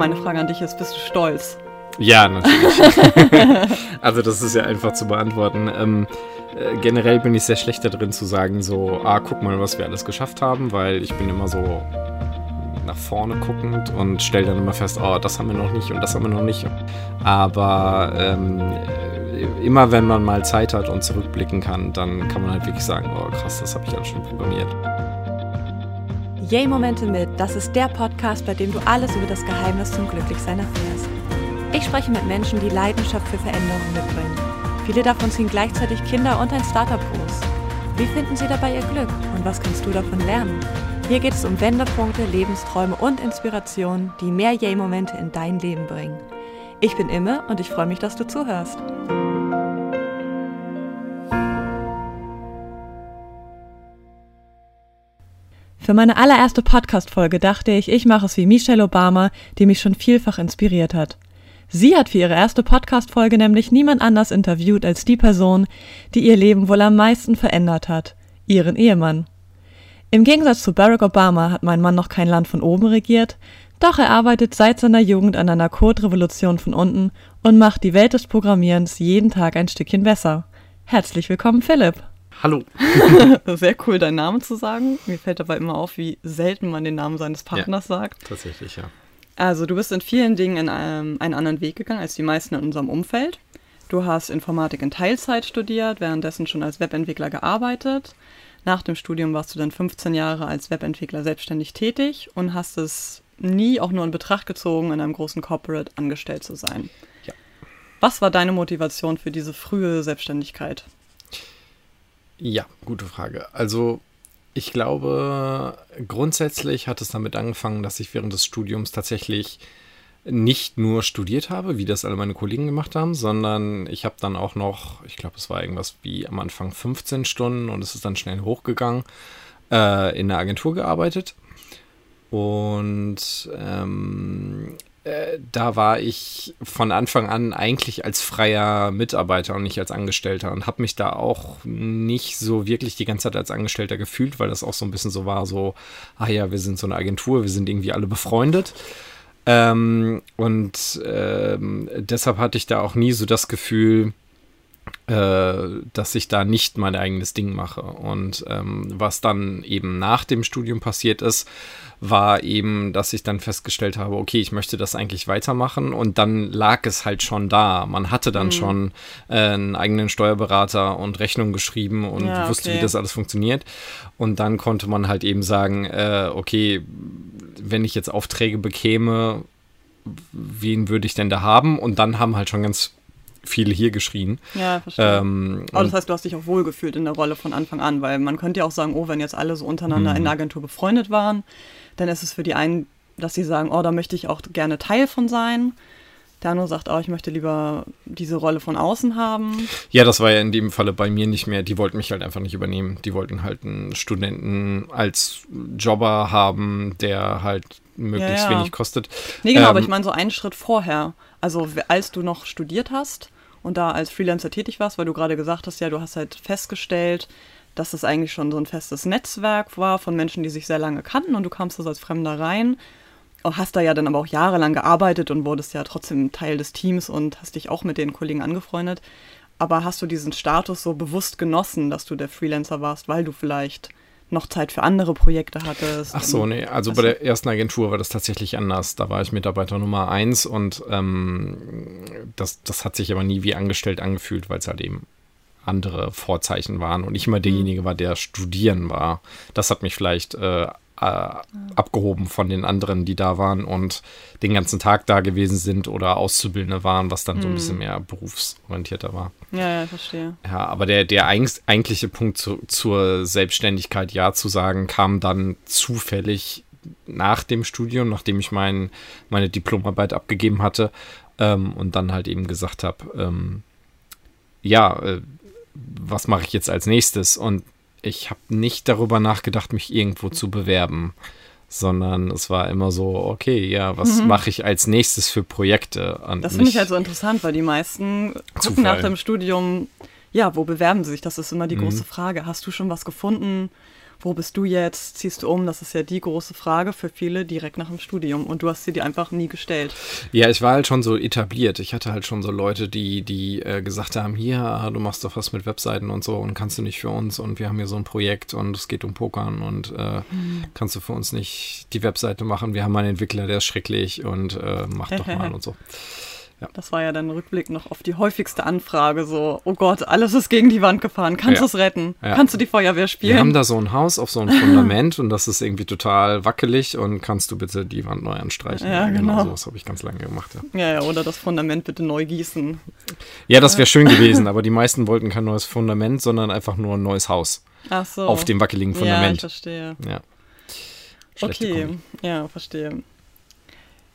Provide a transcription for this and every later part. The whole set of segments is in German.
meine Frage an dich ist, bist du stolz? Ja, natürlich. also das ist ja einfach zu beantworten. Ähm, äh, generell bin ich sehr schlecht darin zu sagen, so, ah, guck mal, was wir alles geschafft haben, weil ich bin immer so nach vorne guckend und stelle dann immer fest, oh, das haben wir noch nicht und das haben wir noch nicht. Aber ähm, immer wenn man mal Zeit hat und zurückblicken kann, dann kann man halt wirklich sagen, oh krass, das habe ich alles schon programmiert. Yay-Momente mit, das ist der Podcast, bei dem du alles über das Geheimnis zum Glücklichsein erfährst. Ich spreche mit Menschen, die Leidenschaft für Veränderungen mitbringen. Viele davon ziehen gleichzeitig Kinder und ein Startup groß. Wie finden sie dabei ihr Glück und was kannst du davon lernen? Hier geht es um Wendepunkte, Lebensträume und Inspirationen, die mehr Yay-Momente in dein Leben bringen. Ich bin Imme und ich freue mich, dass du zuhörst. Für meine allererste Podcast-Folge dachte ich, ich mache es wie Michelle Obama, die mich schon vielfach inspiriert hat. Sie hat für ihre erste Podcast-Folge nämlich niemand anders interviewt als die Person, die ihr Leben wohl am meisten verändert hat, ihren Ehemann. Im Gegensatz zu Barack Obama hat mein Mann noch kein Land von oben regiert, doch er arbeitet seit seiner Jugend an einer Code-Revolution von unten und macht die Welt des Programmierens jeden Tag ein Stückchen besser. Herzlich willkommen, Philipp. Hallo. Sehr cool, deinen Namen zu sagen. Mir fällt dabei immer auf, wie selten man den Namen seines Partners ja, sagt. Tatsächlich, ja. Also, du bist in vielen Dingen in einem, einen anderen Weg gegangen als die meisten in unserem Umfeld. Du hast Informatik in Teilzeit studiert, währenddessen schon als Webentwickler gearbeitet. Nach dem Studium warst du dann 15 Jahre als Webentwickler selbstständig tätig und hast es nie auch nur in Betracht gezogen, in einem großen Corporate angestellt zu sein. Ja. Was war deine Motivation für diese frühe Selbstständigkeit? Ja, gute Frage. Also ich glaube, grundsätzlich hat es damit angefangen, dass ich während des Studiums tatsächlich nicht nur studiert habe, wie das alle meine Kollegen gemacht haben, sondern ich habe dann auch noch, ich glaube, es war irgendwas wie am Anfang 15 Stunden und es ist dann schnell hochgegangen, äh, in der Agentur gearbeitet. Und ähm, äh, da war ich von Anfang an eigentlich als freier Mitarbeiter und nicht als Angestellter und habe mich da auch nicht so wirklich die ganze Zeit als Angestellter gefühlt, weil das auch so ein bisschen so war, so, ah ja, wir sind so eine Agentur, wir sind irgendwie alle befreundet. Ähm, und ähm, deshalb hatte ich da auch nie so das Gefühl, dass ich da nicht mein eigenes Ding mache. Und ähm, was dann eben nach dem Studium passiert ist, war eben, dass ich dann festgestellt habe, okay, ich möchte das eigentlich weitermachen und dann lag es halt schon da. Man hatte dann mhm. schon äh, einen eigenen Steuerberater und Rechnung geschrieben und ja, wusste, okay. wie das alles funktioniert. Und dann konnte man halt eben sagen, äh, okay, wenn ich jetzt Aufträge bekäme, wen würde ich denn da haben? Und dann haben halt schon ganz viele hier geschrien. Ja, verstehe. Ähm, Aber das heißt, du hast dich auch wohlgefühlt in der Rolle von Anfang an, weil man könnte ja auch sagen, oh, wenn jetzt alle so untereinander in der mhm. Agentur befreundet waren, dann ist es für die einen, dass sie sagen, oh, da möchte ich auch gerne Teil von sein. Der andere sagt, oh, ich möchte lieber diese Rolle von außen haben. Ja, das war ja in dem Falle bei mir nicht mehr. Die wollten mich halt einfach nicht übernehmen. Die wollten halt einen Studenten als Jobber haben, der halt möglichst ja, ja. wenig kostet. Nee, genau, ähm, aber ich meine so einen Schritt vorher. Also als du noch studiert hast und da als Freelancer tätig warst, weil du gerade gesagt hast, ja, du hast halt festgestellt, dass es eigentlich schon so ein festes Netzwerk war von Menschen, die sich sehr lange kannten und du kamst das als Fremder rein. Hast da ja dann aber auch jahrelang gearbeitet und wurdest ja trotzdem Teil des Teams und hast dich auch mit den Kollegen angefreundet. Aber hast du diesen Status so bewusst genossen, dass du der Freelancer warst, weil du vielleicht noch Zeit für andere Projekte hattest? Ach so, nee. Also bei der ersten Agentur war das tatsächlich anders. Da war ich Mitarbeiter Nummer eins und ähm, das, das hat sich aber nie wie angestellt angefühlt, weil es halt eben andere Vorzeichen waren und ich immer derjenige war, der studieren war. Das hat mich vielleicht äh, äh, abgehoben von den anderen, die da waren und den ganzen Tag da gewesen sind oder Auszubildende waren, was dann mhm. so ein bisschen mhm. mehr berufsorientierter war. Ja, ja, verstehe. Ja, aber der, der eigentliche Punkt zu, zur Selbstständigkeit Ja zu sagen, kam dann zufällig nach dem Studium, nachdem ich mein, meine Diplomarbeit abgegeben hatte ähm, und dann halt eben gesagt habe, ähm, ja, äh, was mache ich jetzt als nächstes? Und ich habe nicht darüber nachgedacht, mich irgendwo zu bewerben, sondern es war immer so, okay, ja, was mhm. mache ich als nächstes für Projekte? Und das finde ich halt so interessant, weil die meisten gucken nach dem Studium, ja, wo bewerben sie sich? Das ist immer die mhm. große Frage. Hast du schon was gefunden, wo bist du jetzt? Ziehst du um? Das ist ja die große Frage für viele direkt nach dem Studium. Und du hast sie dir einfach nie gestellt. Ja, ich war halt schon so etabliert. Ich hatte halt schon so Leute, die, die äh, gesagt haben, hier, ah, du machst doch was mit Webseiten und so und kannst du nicht für uns und wir haben hier so ein Projekt und es geht um Pokern und äh, mhm. kannst du für uns nicht die Webseite machen? Wir haben einen Entwickler, der ist schrecklich und äh, mach doch mal und so. Ja. Das war ja dann Rückblick noch auf die häufigste Anfrage, so, oh Gott, alles ist gegen die Wand gefahren, kannst ja. du es retten? Ja. Kannst du die Feuerwehr spielen? Wir haben da so ein Haus auf so einem Fundament und das ist irgendwie total wackelig und kannst du bitte die Wand neu anstreichen? Ja, genau. genau. das habe ich ganz lange gemacht. Ja. ja, oder das Fundament bitte neu gießen. Ja, das wäre schön gewesen, aber die meisten wollten kein neues Fundament, sondern einfach nur ein neues Haus. Ach so. Auf dem wackeligen Fundament. Ja, ich verstehe. Ja. okay, Kombi. ja, verstehe.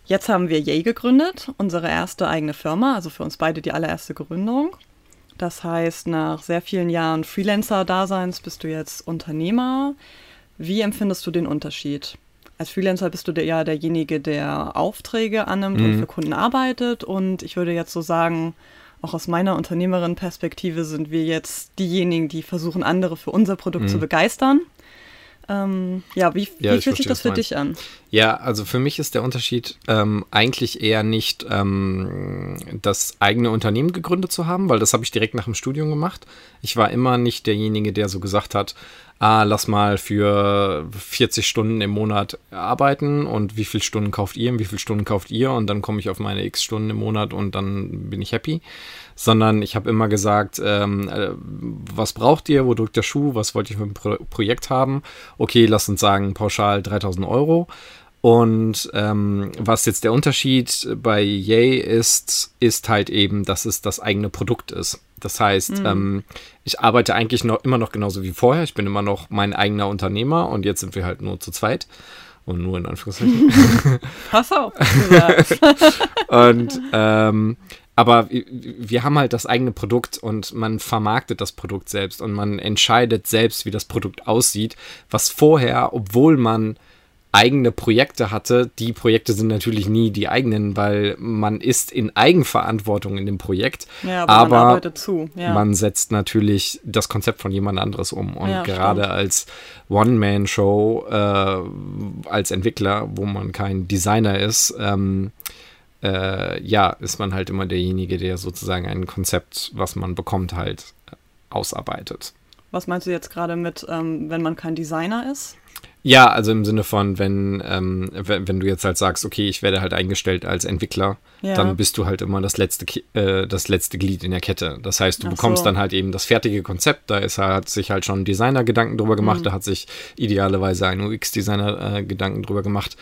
Jetzt haben wir Yay gegründet, unsere erste eigene Firma, also für uns beide die allererste Gründung. Das heißt, nach sehr vielen Jahren Freelancer-Daseins bist du jetzt Unternehmer. Wie empfindest du den Unterschied? Als Freelancer bist du der, ja derjenige, der Aufträge annimmt mhm. und für Kunden arbeitet. Und ich würde jetzt so sagen, auch aus meiner Unternehmerin-Perspektive sind wir jetzt diejenigen, die versuchen, andere für unser Produkt mhm. zu begeistern. Ähm, ja, wie, ja, wie fühlt sich das für dich an? Ja, also für mich ist der Unterschied ähm, eigentlich eher nicht ähm, das eigene Unternehmen gegründet zu haben, weil das habe ich direkt nach dem Studium gemacht. Ich war immer nicht derjenige, der so gesagt hat, ah, lass mal für 40 Stunden im Monat arbeiten und wie viele Stunden kauft ihr und wie viele Stunden kauft ihr und dann komme ich auf meine x Stunden im Monat und dann bin ich happy sondern ich habe immer gesagt, ähm, äh, was braucht ihr, wo drückt der Schuh, was wollt ihr für ein Pro Projekt haben? Okay, lass uns sagen, pauschal 3000 Euro. Und ähm, was jetzt der Unterschied bei Yay ist, ist halt eben, dass es das eigene Produkt ist. Das heißt, mhm. ähm, ich arbeite eigentlich noch immer noch genauso wie vorher. Ich bin immer noch mein eigener Unternehmer und jetzt sind wir halt nur zu zweit. Und nur in Anführungszeichen. Pass auf. und ähm, aber wir haben halt das eigene Produkt und man vermarktet das Produkt selbst und man entscheidet selbst, wie das Produkt aussieht, was vorher, obwohl man eigene Projekte hatte, die Projekte sind natürlich nie die eigenen, weil man ist in Eigenverantwortung in dem Projekt, ja, aber, aber man, arbeitet zu. Ja. man setzt natürlich das Konzept von jemand anderes um und ja, gerade stimmt. als One-Man-Show äh, als Entwickler, wo man kein Designer ist, ähm, äh, ja, ist man halt immer derjenige, der sozusagen ein Konzept, was man bekommt, halt ausarbeitet. Was meinst du jetzt gerade mit, ähm, wenn man kein Designer ist? Ja, also im Sinne von, wenn, ähm, wenn, wenn, du jetzt halt sagst, okay, ich werde halt eingestellt als Entwickler, ja. dann bist du halt immer das letzte, äh, das letzte Glied in der Kette. Das heißt, du Ach bekommst so. dann halt eben das fertige Konzept, da ist, hat sich halt schon ein Designer Gedanken drüber gemacht, mhm. da hat sich idealerweise ein UX-Designer äh, Gedanken drüber gemacht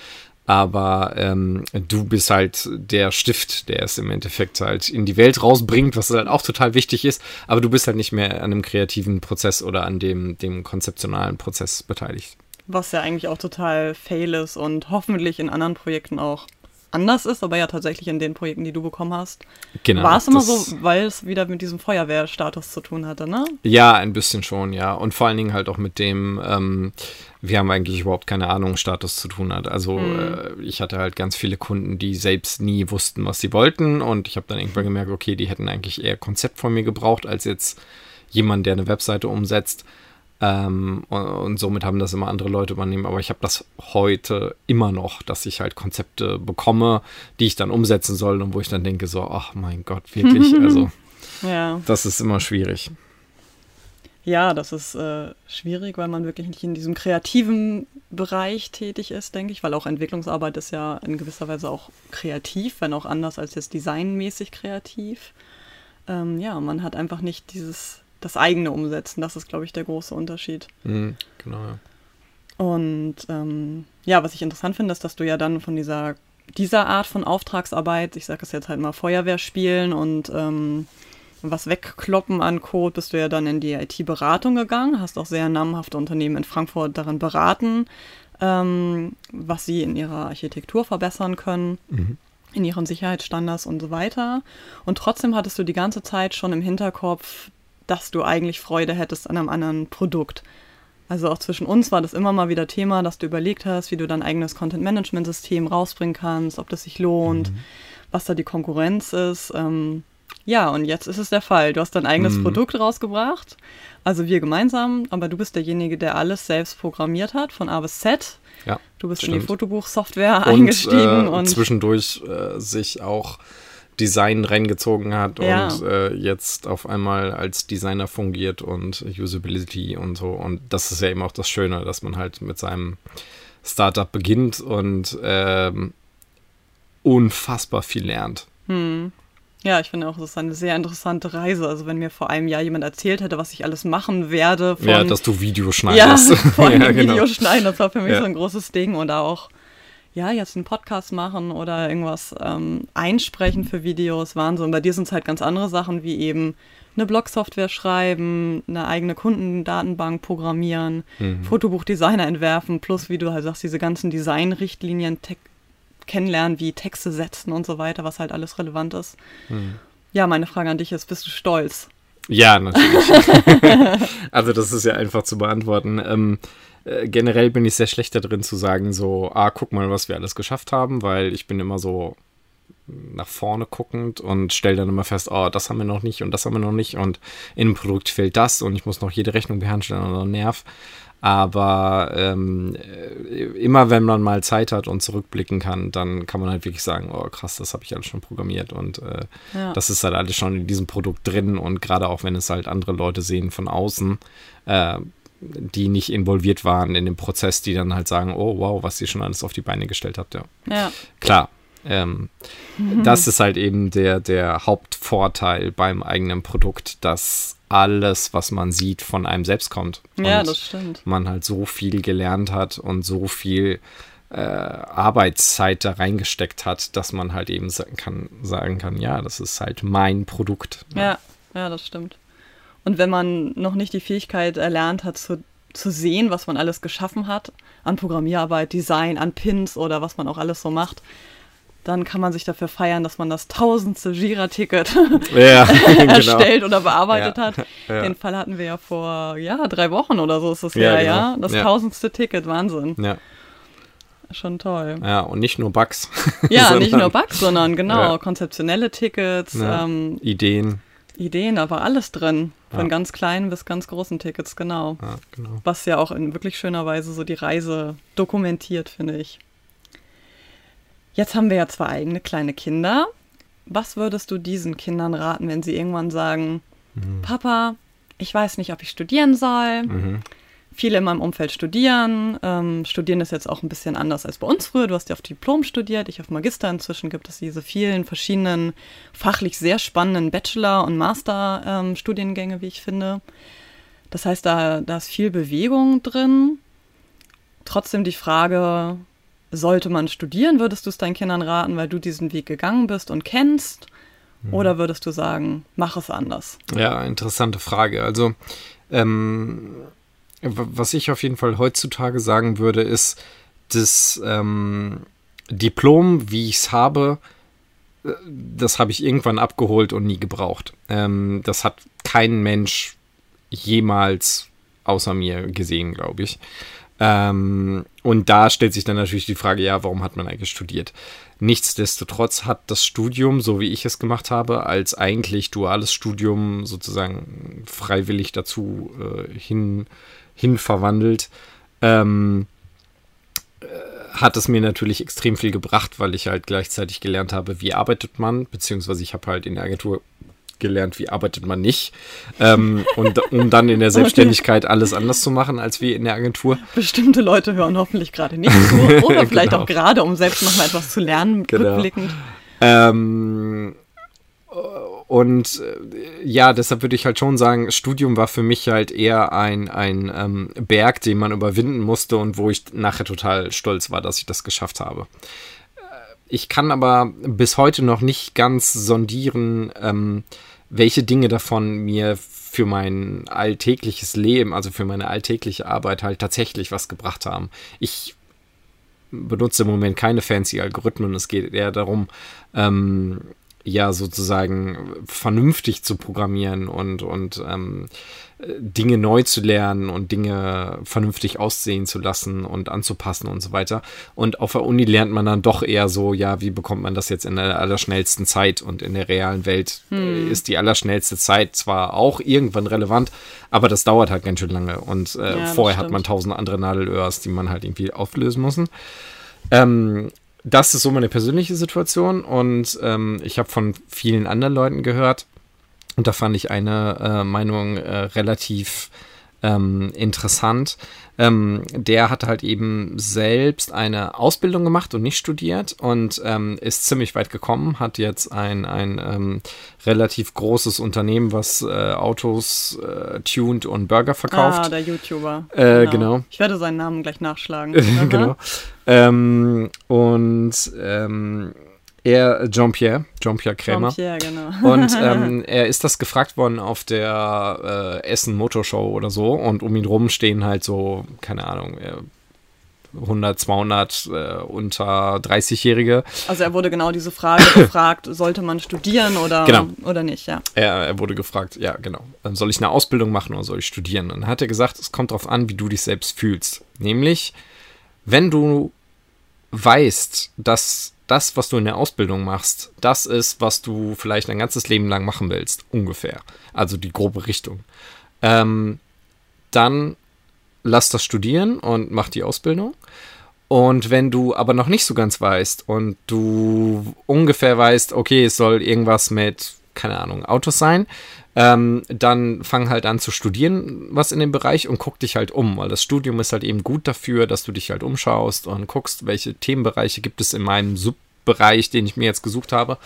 aber ähm, du bist halt der Stift, der es im Endeffekt halt in die Welt rausbringt, was halt auch total wichtig ist, aber du bist halt nicht mehr an dem kreativen Prozess oder an dem, dem konzeptionalen Prozess beteiligt. Was ja eigentlich auch total fail ist und hoffentlich in anderen Projekten auch anders ist, aber ja tatsächlich in den Projekten, die du bekommen hast. Genau. War es immer so, weil es wieder mit diesem Feuerwehrstatus zu tun hatte, ne? Ja, ein bisschen schon, ja. Und vor allen Dingen halt auch mit dem, ähm, wir haben eigentlich überhaupt keine Ahnung, Status zu tun hat. Also mhm. äh, ich hatte halt ganz viele Kunden, die selbst nie wussten, was sie wollten. Und ich habe dann irgendwann gemerkt, okay, die hätten eigentlich eher Konzept von mir gebraucht, als jetzt jemand, der eine Webseite umsetzt. Ähm, und, und, somit haben das immer andere Leute übernehmen. Aber ich habe das heute immer noch, dass ich halt Konzepte bekomme, die ich dann umsetzen soll und wo ich dann denke, so, ach mein Gott, wirklich. Also, ja. das ist immer schwierig. Ja, das ist äh, schwierig, weil man wirklich nicht in diesem kreativen Bereich tätig ist, denke ich, weil auch Entwicklungsarbeit ist ja in gewisser Weise auch kreativ, wenn auch anders als jetzt designmäßig kreativ. Ähm, ja, man hat einfach nicht dieses das eigene umsetzen. Das ist, glaube ich, der große Unterschied. Mhm, genau, ja. Und ähm, ja, was ich interessant finde, ist, dass du ja dann von dieser, dieser Art von Auftragsarbeit, ich sage es jetzt halt mal Feuerwehr spielen und ähm, was wegkloppen an Code, bist du ja dann in die IT-Beratung gegangen, hast auch sehr namhafte Unternehmen in Frankfurt daran beraten, ähm, was sie in ihrer Architektur verbessern können. Mhm in ihren Sicherheitsstandards und so weiter. Und trotzdem hattest du die ganze Zeit schon im Hinterkopf dass du eigentlich Freude hättest an einem anderen Produkt. Also auch zwischen uns war das immer mal wieder Thema, dass du überlegt hast, wie du dein eigenes Content-Management-System rausbringen kannst, ob das sich lohnt, mhm. was da die Konkurrenz ist. Ähm, Ja, und jetzt ist es der Fall. Du hast dein eigenes Mhm. Produkt rausgebracht. Also wir gemeinsam, aber du bist derjenige, der alles selbst programmiert hat, von A bis Z. Ja, Du bist in die stimmt. Fotobuch-Software und, eingestiegen äh, und zwischendurch äh, sich auch Design reingezogen hat Ja. und äh, jetzt auf einmal als Designer fungiert und Usability und so. Und das ist ja eben auch das Schöne, dass man halt mit seinem Startup beginnt und ähm, unfassbar viel lernt. Ja, ich finde auch, es ist eine sehr interessante Reise. Also wenn mir vor einem Jahr jemand erzählt hätte, was ich alles machen werde, von, ja, dass du Video ja, vor allem Ja, genau. Video schneiden, das war für mich Ja. so ein großes Ding. Oder auch, ja, jetzt einen Podcast machen oder irgendwas ähm, einsprechen für Videos, Wahnsinn. Bei dir sind es halt ganz andere Sachen, wie eben eine Blogsoftware schreiben, eine eigene Kundendatenbank programmieren, Mhm. Fotobuchdesigner entwerfen, plus, wie du halt sagst, diese ganzen Designrichtlinien kennenlernen, wie Texte setzen und so weiter, was halt alles relevant ist. Mhm. Ja, meine Frage an dich ist, bist du stolz? Ja, natürlich. also das ist ja einfach zu beantworten. Ähm, äh, generell bin ich sehr schlecht da drin zu sagen, so, ah, guck mal, was wir alles geschafft haben, weil ich bin immer so nach vorne guckend und stelle dann immer fest, oh, das haben wir noch nicht und das haben wir noch nicht und in dem Produkt fehlt das und ich muss noch jede Rechnung beherrschen oder Nerv. Aber ähm, äh, immer wenn man mal Zeit hat und zurückblicken kann, dann kann man halt wirklich sagen, oh krass, das habe ich alles schon programmiert und äh, Ja. das ist halt alles schon in diesem Produkt drin und gerade auch wenn es halt andere Leute sehen von außen, äh, die nicht involviert waren in dem Prozess, die dann halt sagen, oh wow, was ihr schon alles auf die Beine gestellt habt, ja. Ja, Klar. Ähm, Das ist halt eben der, der Hauptvorteil beim eigenen Produkt, dass alles, was man sieht, von einem selbst kommt. ja, Und das stimmt. man halt so viel gelernt hat und so viel äh, Arbeitszeit da reingesteckt hat, dass man halt eben sagen kann, sagen kann, ja, das ist halt mein Produkt. ne? Ja, ja, das stimmt. Und wenn man noch nicht die Fähigkeit erlernt hat, zu, zu sehen, was man alles geschaffen hat, an Programmierarbeit, Design, an Pins oder was man auch alles so macht, dann kann man sich dafür feiern, dass man das tausendste Jira-Ticket Ja, genau. erstellt oder bearbeitet Ja, hat. ja. Den Fall hatten wir ja vor, ja, drei Wochen oder so ist es Ja, ja, genau. ja. Das tausendste Ticket, Wahnsinn. Ja, Schon toll. ja, und nicht nur Bugs. Ja, sondern, nicht nur Bugs, sondern genau, konzeptionelle Tickets, ähm, Ideen. Ideen, da war alles drin. Von ganz kleinen bis ganz großen Tickets, genau. Genau. Was ja auch in wirklich schöner Weise so die Reise dokumentiert, finde ich. Jetzt haben wir ja zwei eigene kleine Kinder. Was würdest du diesen Kindern raten, wenn sie irgendwann sagen, Papa, ich weiß nicht, ob ich studieren soll. Mhm. Viele in meinem Umfeld studieren. Ähm, studieren ist jetzt auch ein bisschen anders als bei uns früher. Du hast ja auf Diplom studiert, ich auf Magister. Inzwischen gibt es diese vielen verschiedenen, fachlich sehr spannenden Bachelor- und Master-Studiengänge, wie ich finde. Das heißt, da, da ist viel Bewegung drin. Trotzdem die Frage, sollte man studieren? Würdest du es deinen Kindern raten, weil du diesen Weg gegangen bist und kennst? Oder würdest du sagen, mach es anders? Ja, interessante Frage. Also, ähm, was ich auf jeden Fall heutzutage sagen würde, ist, das ähm, Diplom, wie ich es habe, äh, das habe ich irgendwann abgeholt und nie gebraucht. Ähm, das hat kein Mensch jemals außer mir gesehen, glaube ich. Ähm, und da stellt sich dann natürlich die Frage, ja, warum hat man eigentlich studiert? Nichtsdestotrotz hat das Studium, so wie ich es gemacht habe, als eigentlich duales Studium sozusagen freiwillig dazu äh, hin, hin verwandelt, ähm, äh, hat es mir natürlich extrem viel gebracht, weil ich halt gleichzeitig gelernt habe, wie arbeitet man, beziehungsweise ich habe halt in der Agentur gelernt, wie arbeitet man nicht, ähm, und um dann in der Selbstständigkeit alles anders zu machen, als wir in der Agentur. Bestimmte Leute hören hoffentlich gerade nicht zu. Oder vielleicht Genau. auch gerade, um selbst nochmal etwas zu lernen, Genau. rückblickend. Ähm, und äh, ja, deshalb würde ich halt schon sagen, Studium war für mich halt eher ein, ein ähm, Berg, den man überwinden musste und wo ich nachher total stolz war, dass ich das geschafft habe. Ich kann aber bis heute noch nicht ganz sondieren, ähm, welche Dinge davon mir für mein alltägliches Leben, also für meine alltägliche Arbeit halt tatsächlich was gebracht haben. Ich benutze im Moment keine fancy Algorithmen. Es geht eher darum, ähm, ja sozusagen vernünftig zu programmieren und, und ähm, Dinge neu zu lernen und Dinge vernünftig aussehen zu lassen und anzupassen und so weiter. Und auf der Uni lernt man dann doch eher so, ja, wie bekommt man das jetzt in der allerschnellsten Zeit? Und in der realen Welt hm. ist die allerschnellste Zeit zwar auch irgendwann relevant, aber das dauert halt ganz schön lange. Und äh, ja, vorher hat man tausend andere Nadelöhrs, die man halt irgendwie auflösen muss. Ähm, das ist so meine persönliche Situation und ähm, ich habe von vielen anderen Leuten gehört und da fand ich eine äh, Meinung äh, relativ ähm, interessant. Ähm, der hat halt eben selbst eine Ausbildung gemacht und nicht studiert und ähm, ist ziemlich weit gekommen, hat jetzt ein, ein ähm, relativ großes Unternehmen, was äh, Autos äh, tuned und Burger verkauft. Ah, der YouTuber. Äh, genau. genau. Ich werde seinen Namen gleich nachschlagen. genau. Ähm, und ähm, er, Jean-Pierre, Jean-Pierre Krämer. Jean-Pierre, genau. Und ähm, er ist das gefragt worden auf der äh, Essen Motorshow oder so. Und um ihn rum stehen halt so, keine Ahnung, 100, 200 äh, unter 30-Jährige. Also er wurde genau diese Frage gefragt, sollte man studieren oder, genau. oder nicht, ja. Er, er wurde gefragt, ja, genau. Soll ich eine Ausbildung machen oder soll ich studieren? Und dann hat er gesagt, es kommt darauf an, wie du dich selbst fühlst. Nämlich, wenn du weißt, dass das, was du in der Ausbildung machst, das ist, was du vielleicht ein ganzes Leben lang machen willst, ungefähr. Also die grobe Richtung. Ähm, dann lass das studieren und mach die Ausbildung. Und wenn du aber noch nicht so ganz weißt und du ungefähr weißt, okay, es soll irgendwas mit, keine Ahnung, Autos sein, ähm, dann fang halt an zu studieren, was in dem Bereich und guck dich halt um, weil das Studium ist halt eben gut dafür, dass du dich halt umschaust und guckst, welche Themenbereiche gibt es in meinem Subbereich, den ich mir jetzt gesucht habe.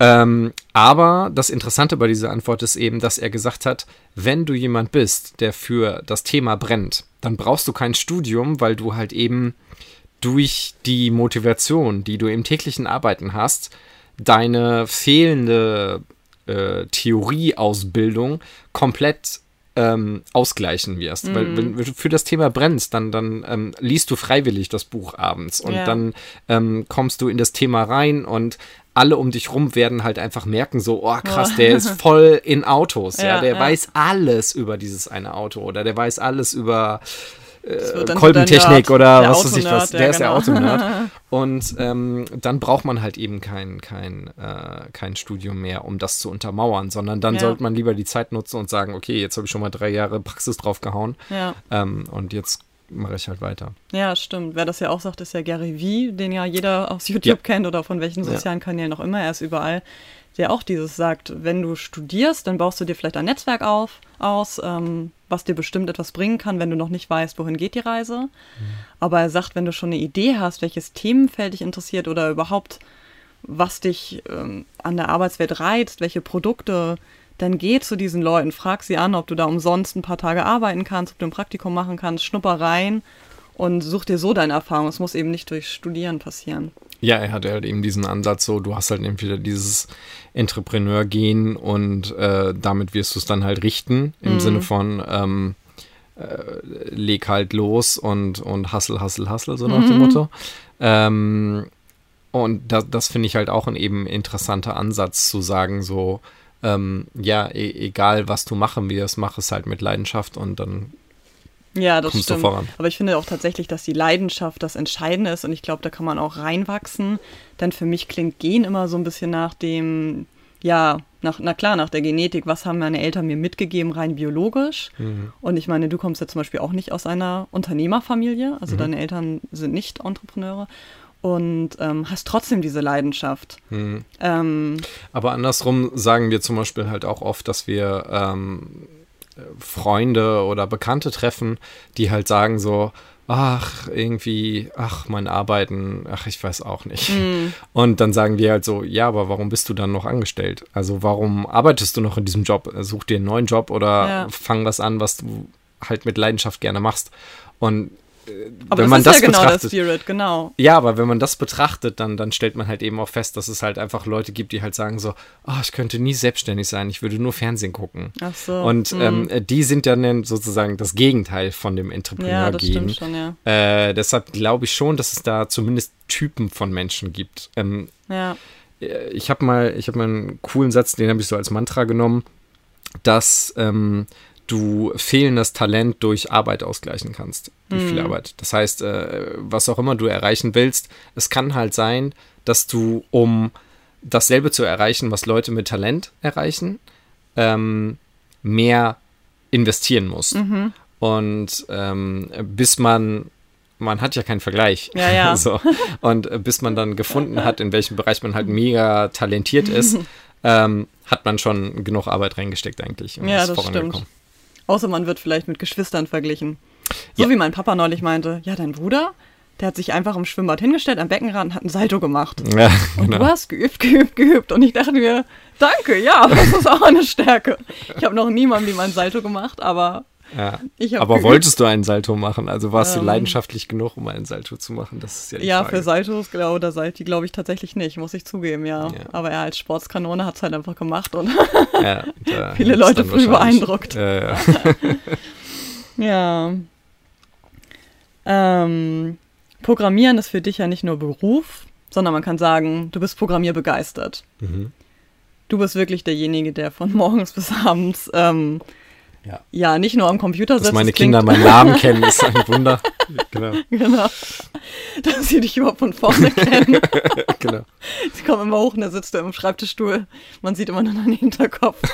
Ähm, aber das Interessante bei dieser Antwort ist eben, dass er gesagt hat, wenn du jemand bist, der für das Thema brennt, dann brauchst du kein Studium, weil du halt eben durch die Motivation, die du im täglichen Arbeiten hast, deine fehlende äh, Theorieausbildung komplett ähm, ausgleichen wirst. Mm. Weil mhm. wenn du für das Thema brennst, dann, dann ähm, liest du freiwillig das Buch abends und ja. dann ähm, kommst du in das Thema rein und alle um dich rum werden halt einfach merken, so, oh krass, der ist voll in Autos, ja, ja der ja. weiß alles über dieses eine Auto oder der weiß alles über äh, Kolbentechnik oder was weiß ich was. Der, der ist genau. der Autonerd. Und ähm, dann braucht man halt eben kein, kein, äh, kein Studium mehr, um das zu untermauern, sondern dann ja. sollte man lieber die Zeit nutzen und sagen, okay, jetzt habe ich schon mal drei Jahre Praxis drauf gehauen ja. ähm, und jetzt mache ich halt weiter. Ja, stimmt. Wer das ja auch sagt, ist ja Gary Vee, den ja jeder aus YouTube ja. kennt oder von welchen sozialen Kanälen auch immer. Er ist überall der auch dieses sagt, wenn du studierst, dann baust du dir vielleicht ein Netzwerk auf, aus, ähm, was dir bestimmt etwas bringen kann, wenn du noch nicht weißt, wohin geht die Reise. Mhm. Aber er sagt, wenn du schon eine Idee hast, welches Themenfeld dich interessiert oder überhaupt, was dich ähm, an der Arbeitswelt reizt, welche Produkte, dann geh zu diesen Leuten, frag sie an, ob du da umsonst ein paar Tage arbeiten kannst, ob du ein Praktikum machen kannst, schnupper rein und such dir so deine Erfahrung. Es muss eben nicht durch Studieren passieren. Ja, er hat halt eben diesen Ansatz so, du hast halt entweder dieses Entrepreneur-Gen und äh, damit wirst du es dann halt richten, im mhm. Sinne von ähm, äh, leg halt los und, und hustle, hustle, hustle, so nach mhm. dem Motto. Ähm, und das, das finde ich halt auch ein eben interessanter Ansatz zu sagen, so, ähm, ja, e egal was du machen wirst, mach es halt mit Leidenschaft und dann ja, das stimmt. Aber ich finde auch tatsächlich, dass die Leidenschaft das Entscheidende ist und ich glaube, da kann man auch reinwachsen. Denn für mich klingt Gen immer so ein bisschen nach dem, ja, nach, na klar, nach der Genetik, was haben meine Eltern mir mitgegeben, rein biologisch. Mhm. Und ich meine, du kommst ja zum Beispiel auch nicht aus einer Unternehmerfamilie, also mhm. deine Eltern sind nicht Entrepreneure und ähm, hast trotzdem diese Leidenschaft. Mhm. Ähm, Aber andersrum sagen wir zum Beispiel halt auch oft, dass wir ähm, Freunde oder Bekannte treffen, die halt sagen so, ach, irgendwie, ach, mein Arbeiten, ach, ich weiß auch nicht. Mm. Und dann sagen die halt so, ja, aber warum bist du dann noch angestellt? Also warum arbeitest du noch in diesem Job? Such dir einen neuen Job oder ja. fang was an, was du halt mit Leidenschaft gerne machst. Und aber wenn das man ist das ja genau der Spirit, genau. Ja, aber wenn man das betrachtet, dann, dann stellt man halt eben auch fest, dass es halt einfach Leute gibt, die halt sagen so, oh, ich könnte nie selbstständig sein, ich würde nur Fernsehen gucken. Ach so. Und mhm. ähm, die sind dann sozusagen das Gegenteil von dem Entrepreneur-Gen. Ja, das stimmt schon, ja. Äh, deshalb glaube ich schon, dass es da zumindest Typen von Menschen gibt. Ähm, ja äh, ich habe mal, ich habe mal einen coolen Satz, den habe ich so als Mantra genommen, dass ähm, du fehlendes Talent durch Arbeit ausgleichen kannst, durch viel Arbeit. Das heißt, äh, was auch immer du erreichen willst, es kann halt sein, dass du, um dasselbe zu erreichen, was Leute mit Talent erreichen, ähm, mehr investieren musst. Und ähm, bis man, man hat ja keinen Vergleich. Ja, ja. so. Und äh, bis man dann gefunden hat, in welchem Bereich man halt mega talentiert ist, ähm, hat man schon genug Arbeit reingesteckt eigentlich. und Ja, ist das vorangekommen. Außer man wird vielleicht mit Geschwistern verglichen. So Ja. wie mein Papa neulich meinte, ja, dein Bruder, der hat sich einfach im Schwimmbad hingestellt, am Beckenrand und hat ein Salto gemacht. Ja, Und genau. du hast geübt, geübt, geübt. Und ich dachte mir, danke, ja, das ist auch eine Stärke. Ich habe noch niemandem mein Salto gemacht, aber Ja. Aber wolltest du einen Salto machen? Also warst du Ähm. leidenschaftlich genug, um einen Salto zu machen? Das ist ja die Ja, Frage. für Saltos glaube oder Salti glaube ich tatsächlich nicht, muss ich zugeben, ja. Ja. Aber er als Sportskanone hat es halt einfach gemacht und Ja, Viele Leute früh beeindruckt. Ja, ja. Ja. Ähm, Programmieren ist für dich ja nicht nur Beruf, sondern man kann sagen, du bist programmierbegeistert. Mhm. Du bist wirklich derjenige, der von morgens bis abends ähm, Ja. ja nicht nur am Computer Dass sitzt. meine Kinder meinen Namen kennen, ist ein Wunder. genau, genau. Dass sie dich überhaupt von vorne kennen. genau. Sie kommen immer hoch und da sitzt du im Schreibtischstuhl. Man sieht immer nur deinen Hinterkopf.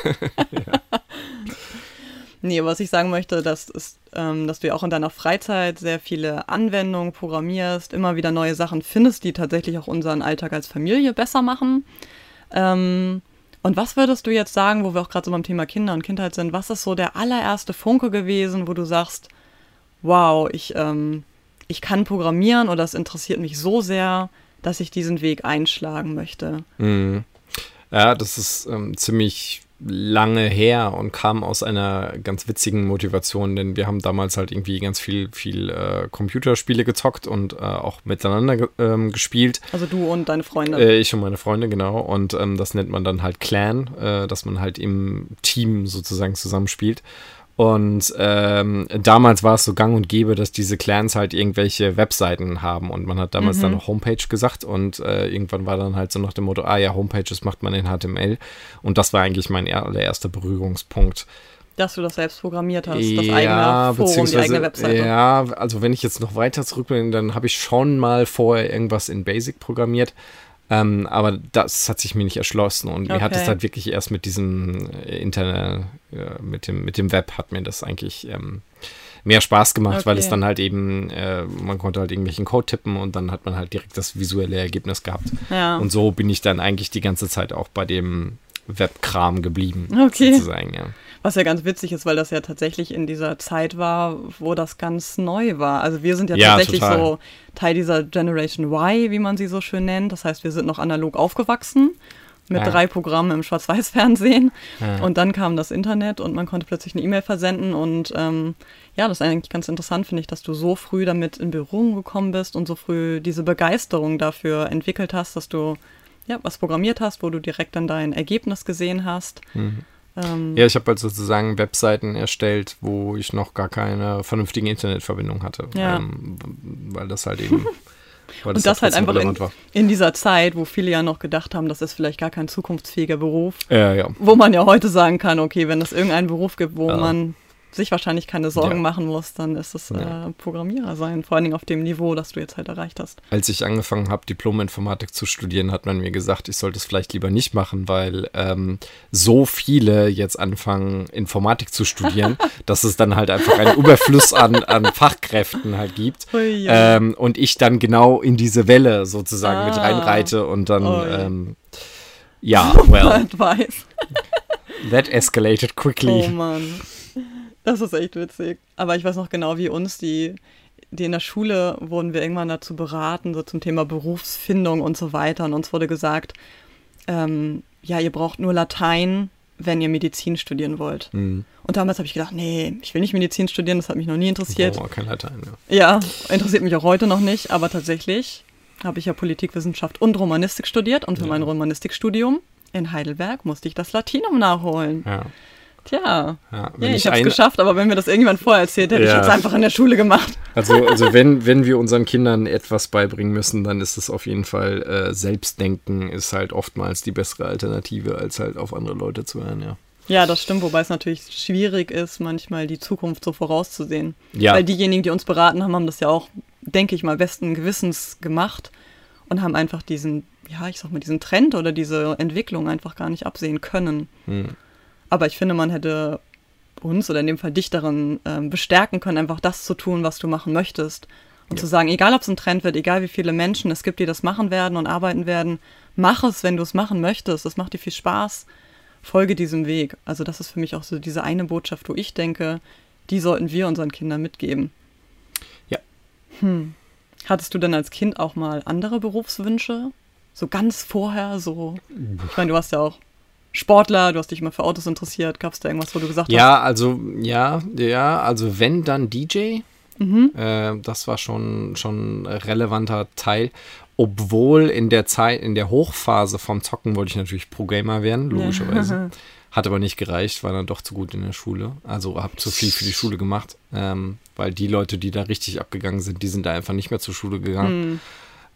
Nee, was ich sagen möchte, das ist, ähm, dass du ja auch in deiner Freizeit sehr viele Anwendungen programmierst, immer wieder neue Sachen findest, die tatsächlich auch unseren Alltag als Familie besser machen. Ähm, und was würdest du jetzt sagen, wo wir auch gerade so beim Thema Kinder und Kindheit sind, was ist so der allererste Funke gewesen, wo du sagst, wow, ich, ähm, ich kann programmieren oder es interessiert mich so sehr, dass ich diesen Weg einschlagen möchte? Mhm. Ja, das ist ähm, ziemlich lange her und kam aus einer ganz witzigen Motivation, denn wir haben damals halt irgendwie ganz viel, viel äh, Computerspiele gezockt und äh, auch miteinander ge ähm, gespielt. Also du und deine Freunde. Äh, ich und meine Freunde, genau. Und ähm, das nennt man dann halt Clan, äh, dass man halt im Team sozusagen zusammenspielt. Und ähm, damals war es so gang und gäbe, dass diese Clans halt irgendwelche Webseiten haben. Und man hat damals dann noch Homepage gesagt. Und äh, irgendwann war dann halt so nach dem Motto, ah ja, Homepages macht man in HTML. Und das war eigentlich mein er allererster Berührungspunkt. Dass du das selbst programmiert hast, das eigene Forum, die eigene Webseite. Ja, also wenn ich jetzt noch weiter zurück bin, dann habe ich schon mal vorher irgendwas in Basic programmiert. Ähm, aber das hat sich mir nicht erschlossen und mir hat es Okay. halt wirklich erst mit diesem äh, Internet, äh, mit, dem, mit dem Web hat mir das eigentlich ähm, mehr Spaß gemacht, weil Okay. es dann halt eben, äh, man konnte halt irgendwelchen Code tippen und dann hat man halt direkt das visuelle Ergebnis gehabt. Ja. Und so bin ich dann eigentlich die ganze Zeit auch bei dem Webkram geblieben, Okay. sozusagen, ja. Was ja ganz witzig ist, weil das ja tatsächlich in dieser Zeit war, wo das ganz neu war. Also wir sind ja, Ja, tatsächlich total. so Teil dieser Generation Y, wie man sie so schön nennt. Das heißt, wir sind noch analog aufgewachsen mit Ja. drei Programmen im Schwarz-Weiß-Fernsehen. Ja. Und dann kam das Internet und man konnte plötzlich eine E-Mail versenden. Und ähm, ja, das ist eigentlich ganz interessant, finde ich, dass du so früh damit in Berührung gekommen bist und so früh diese Begeisterung dafür entwickelt hast, dass du ja, was programmiert hast, wo du direkt dann dein Ergebnis gesehen hast. Mhm. Ähm, Ja, ich habe halt sozusagen Webseiten erstellt, wo ich noch gar keine vernünftige Internetverbindung hatte. Ja. Ähm, weil das halt eben. Und das halt trotzdem einfach in, in dieser Zeit, wo viele ja noch gedacht haben, das ist vielleicht gar kein zukunftsfähiger Beruf, Ja, ja. wo man ja heute sagen kann, okay, wenn es irgendeinen Beruf gibt, wo Ja. man sich wahrscheinlich keine Sorgen Ja. machen muss, dann ist es Ja. äh, Programmierer sein, vor allen Dingen auf dem Niveau, das du jetzt halt erreicht hast. Als ich angefangen habe, Diplom-Informatik zu studieren, hat man mir gesagt, ich sollte es vielleicht lieber nicht machen, weil ähm, so viele jetzt anfangen, Informatik zu studieren, dass es dann halt einfach einen Überfluss an, an Fachkräften halt gibt. Hui, Ähm, und ich dann genau in diese Welle sozusagen mit Ah. reinreite und dann, Ui. ähm, ja, well, Advice. that escalated quickly. Oh Mann. Das ist echt witzig. Aber ich weiß noch genau, wie uns die, die in der Schule wurden wir irgendwann dazu beraten, so zum Thema Berufsfindung und so weiter. Und uns wurde gesagt, ähm, ja, ihr braucht nur Latein, wenn ihr Medizin studieren wollt. Hm. Und damals habe ich gedacht, nee, ich will nicht Medizin studieren, das hat mich noch nie interessiert. Oh, kein Latein, ja. Ja, interessiert mich auch heute noch nicht, aber tatsächlich habe ich ja Politikwissenschaft und Romanistik studiert und für Ja. mein Romanistikstudium in Heidelberg musste ich das Latinum nachholen. ja. Tja, Ja, wenn ja, ich habe es geschafft, aber wenn mir das irgendjemand vorher erzählt hätte, Ja. ich es einfach in der Schule gemacht. Also, also wenn, wenn wir unseren Kindern etwas beibringen müssen, dann ist es auf jeden Fall äh, Selbstdenken ist halt oftmals die bessere Alternative, als halt auf andere Leute zu hören, ja. Ja, das stimmt, wobei es natürlich schwierig ist, manchmal die Zukunft so vorauszusehen. Ja. Weil diejenigen, die uns beraten haben, haben das ja auch, denke ich mal, besten Gewissens gemacht und haben einfach diesen, ja, ich sag mal, diesen Trend oder diese Entwicklung einfach gar nicht absehen können. Hm. Aber ich finde, man hätte uns oder in dem Fall dich darin ähm, bestärken können, einfach das zu tun, was du machen möchtest. Und zu sagen, egal ob es ein Trend wird, egal wie viele Menschen es gibt, die das machen werden und arbeiten werden, mach es, wenn du es machen möchtest. Das macht dir viel Spaß. Folge diesem Weg. Also das ist für mich auch so diese eine Botschaft, wo ich denke, die sollten wir unseren Kindern mitgeben. Ja. Hm. Hattest du denn als Kind auch mal andere Berufswünsche? So ganz vorher, so. Ich meine, du warst ja auch Sportler, du hast dich immer für Autos interessiert. Gab es da irgendwas, wo du gesagt hast? Ja, also, ja, ja, also wenn, dann DJ. Äh, das war schon, schon ein relevanter Teil. Obwohl in der Zeit, in der Hochphase vom Zocken wollte ich natürlich Pro-Gamer werden, logischerweise. Hat aber nicht gereicht, war dann doch zu gut in der Schule. Also habe zu viel für die Schule gemacht, ähm, weil die Leute, die da richtig abgegangen sind, die sind da einfach nicht mehr zur Schule gegangen.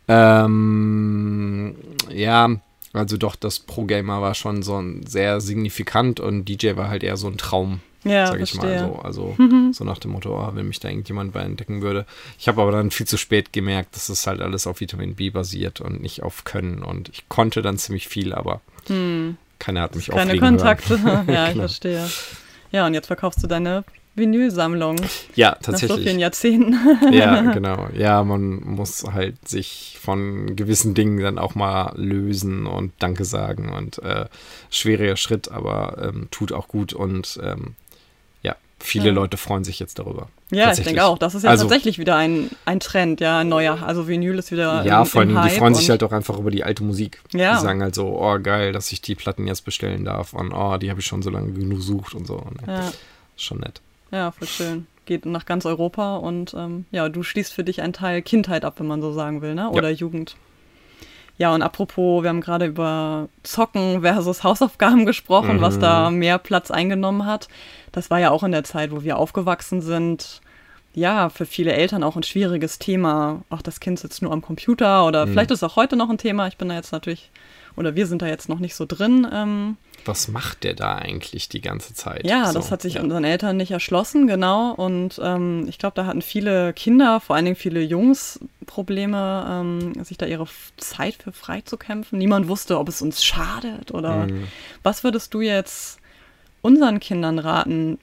Ähm, ja, also doch, das Pro-Gamer war schon so ein sehr signifikant und DJ war halt eher so ein Traum, Ja, sag ich mal verstehe. so. Also so nach dem Motto, oh, wenn mich da irgendjemand bei entdecken würde. Ich habe aber dann viel zu spät gemerkt, dass es halt alles auf Vitamin B basiert und nicht auf Können. Und ich konnte dann ziemlich viel, aber keiner hat mich Hm. Keine Kontakte. ja, ich Genau. verstehe. Ja, und jetzt verkaufst du deine Vinylsammlung. Ja, nach so tatsächlich. vielen Jahrzehnten. Ja, genau. Ja, man muss halt sich von gewissen Dingen dann auch mal lösen und Danke sagen und äh, schwieriger Schritt, aber ähm, tut auch gut und ähm, ja, viele Ja. Leute freuen sich jetzt darüber. Ja, ich Tatsächlich. denke auch. Das ist ja Also- tatsächlich wieder ein, ein Trend, ja, ein neuer. Also Vinyl ist wieder Ja, im, vor allem, die freuen sich halt auch einfach über die alte Musik. Ja. Die sagen halt so, oh geil, dass ich die Platten jetzt bestellen darf und oh, die habe ich schon so lange gesucht und so. Und Ja, Ist schon nett. Ja, voll schön. Geht nach ganz Europa und ähm, ja, du schließt für dich einen Teil Kindheit ab, wenn man so sagen will, ne? Oder Jugend. Ja, und apropos, wir haben gerade über Zocken versus Hausaufgaben gesprochen, was Mhm. da mehr Platz eingenommen hat. Das war ja auch in der Zeit, wo wir aufgewachsen sind. Ja, für viele Eltern auch ein schwieriges Thema. Ach, das Kind sitzt nur am Computer oder Mhm. vielleicht ist auch heute noch ein Thema. Ich bin da jetzt natürlich, oder wir sind da jetzt noch nicht so drin. Ähm, Was macht der da eigentlich die ganze Zeit? ja, so, das hat sich ja. unseren Eltern nicht erschlossen, genau. Und ähm, ich glaube, da hatten viele Kinder, vor allen Dingen viele Jungs, Probleme, ähm, sich da ihre Zeit für frei zu kämpfen. Niemand wusste, ob es uns schadet oder Mhm. was würdest du jetzt unseren Kindern raten,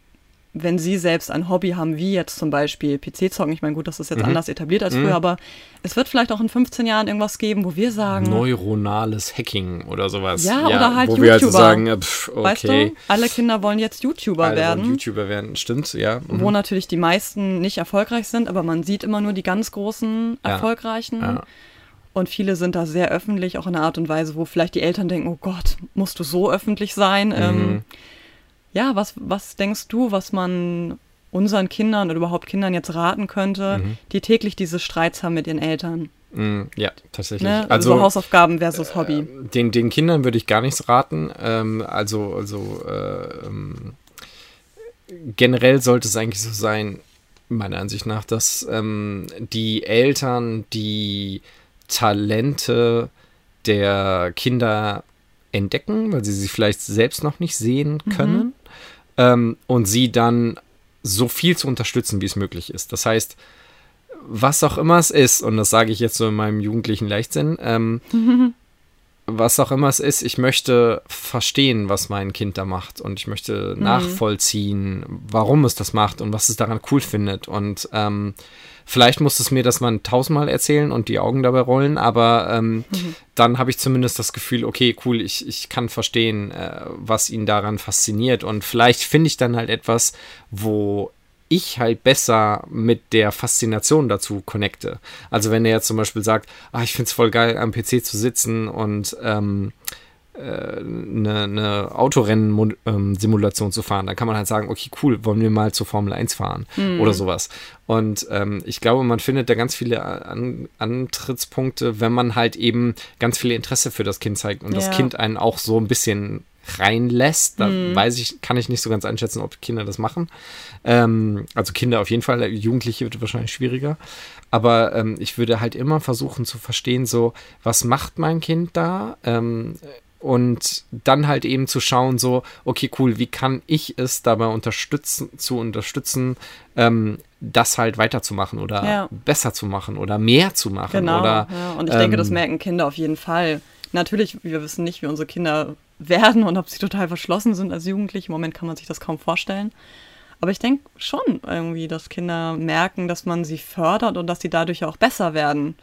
wenn sie selbst ein Hobby haben, wie jetzt zum Beispiel PC-Zocken? Ich meine, gut, das ist jetzt Mhm. anders etabliert als früher, aber es wird vielleicht auch in 15 Jahren irgendwas geben, wo wir sagen, Neuronales Hacking oder sowas. Ja, oder halt Wo wir halt so YouTuber. sagen, äh, pff, okay, weißt du, alle Kinder wollen jetzt YouTuber alle wollen werden. YouTuber werden. Stimmt, ja. Mhm. wo natürlich die meisten nicht erfolgreich sind, aber man sieht immer nur die ganz großen Ja. erfolgreichen. Ja. Und viele sind da sehr öffentlich, auch in einer Art und Weise, wo vielleicht die Eltern denken, oh Gott, musst du so öffentlich sein? Mhm. Ähm, ja, was, was denkst du, was man unseren Kindern oder überhaupt Kindern jetzt raten könnte, Mhm. die täglich diese Streits haben mit ihren Eltern? Mhm, ja, tatsächlich. Ne? Also so Hausaufgaben versus Hobby. den, den Kindern würde ich gar nichts raten. Ähm, also, also äh, ähm, generell sollte es eigentlich so sein, meiner Ansicht nach, dass ähm, die Eltern die Talente der Kinder entdecken, weil sie sie vielleicht selbst noch nicht sehen können ähm, und sie dann so viel zu unterstützen, wie es möglich ist. Das heißt, was auch immer es ist, und das sage ich jetzt so in meinem jugendlichen Leichtsinn, ähm, was auch immer es ist, ich möchte verstehen, was mein Kind da macht und ich möchte nachvollziehen, warum es das macht und was es daran cool findet. Und ähm, vielleicht muss es mir das mal tausendmal erzählen und die Augen dabei rollen, aber ähm, dann habe ich zumindest das Gefühl, okay, cool, ich, ich kann verstehen, äh, was ihn daran fasziniert. Und vielleicht finde ich dann halt etwas, wo ich halt besser mit der Faszination dazu connecte. Also wenn er jetzt zum Beispiel sagt, ah, ich finde es voll geil, am PC zu sitzen und ähm, äh, eine, eine Autorennen-Simulation zu fahren, dann kann man halt sagen, okay, cool, wollen wir mal zur Formel 1 fahren oder sowas. Und ähm, ich glaube, man findet da ganz viele An Antrittspunkte, wenn man halt eben ganz viel Interesse für das Kind zeigt und das Ja. Kind einen auch so ein bisschen reinlässt. Da mhm. weiß ich, kann ich nicht so ganz einschätzen, ob Kinder das machen. Ähm, also Kinder auf jeden Fall, Jugendliche wird wahrscheinlich schwieriger. Aber ähm, ich würde halt immer versuchen zu verstehen, so, was macht mein Kind da? Ähm, und dann halt eben zu schauen, so, okay, cool, wie kann ich es dabei unterstützen, zu unterstützen, ähm, das halt weiterzumachen oder ja. besser zu machen oder mehr zu machen. Genau, oder, ja. und ich ähm, denke, das ähm, merken Kinder auf jeden Fall. Natürlich, wir wissen nicht, wie unsere Kinder werden und ob sie total verschlossen sind als Jugendliche. Im Moment kann man sich das kaum vorstellen. Aber ich denke schon irgendwie, dass Kinder merken, dass man sie fördert und dass sie dadurch auch besser werden.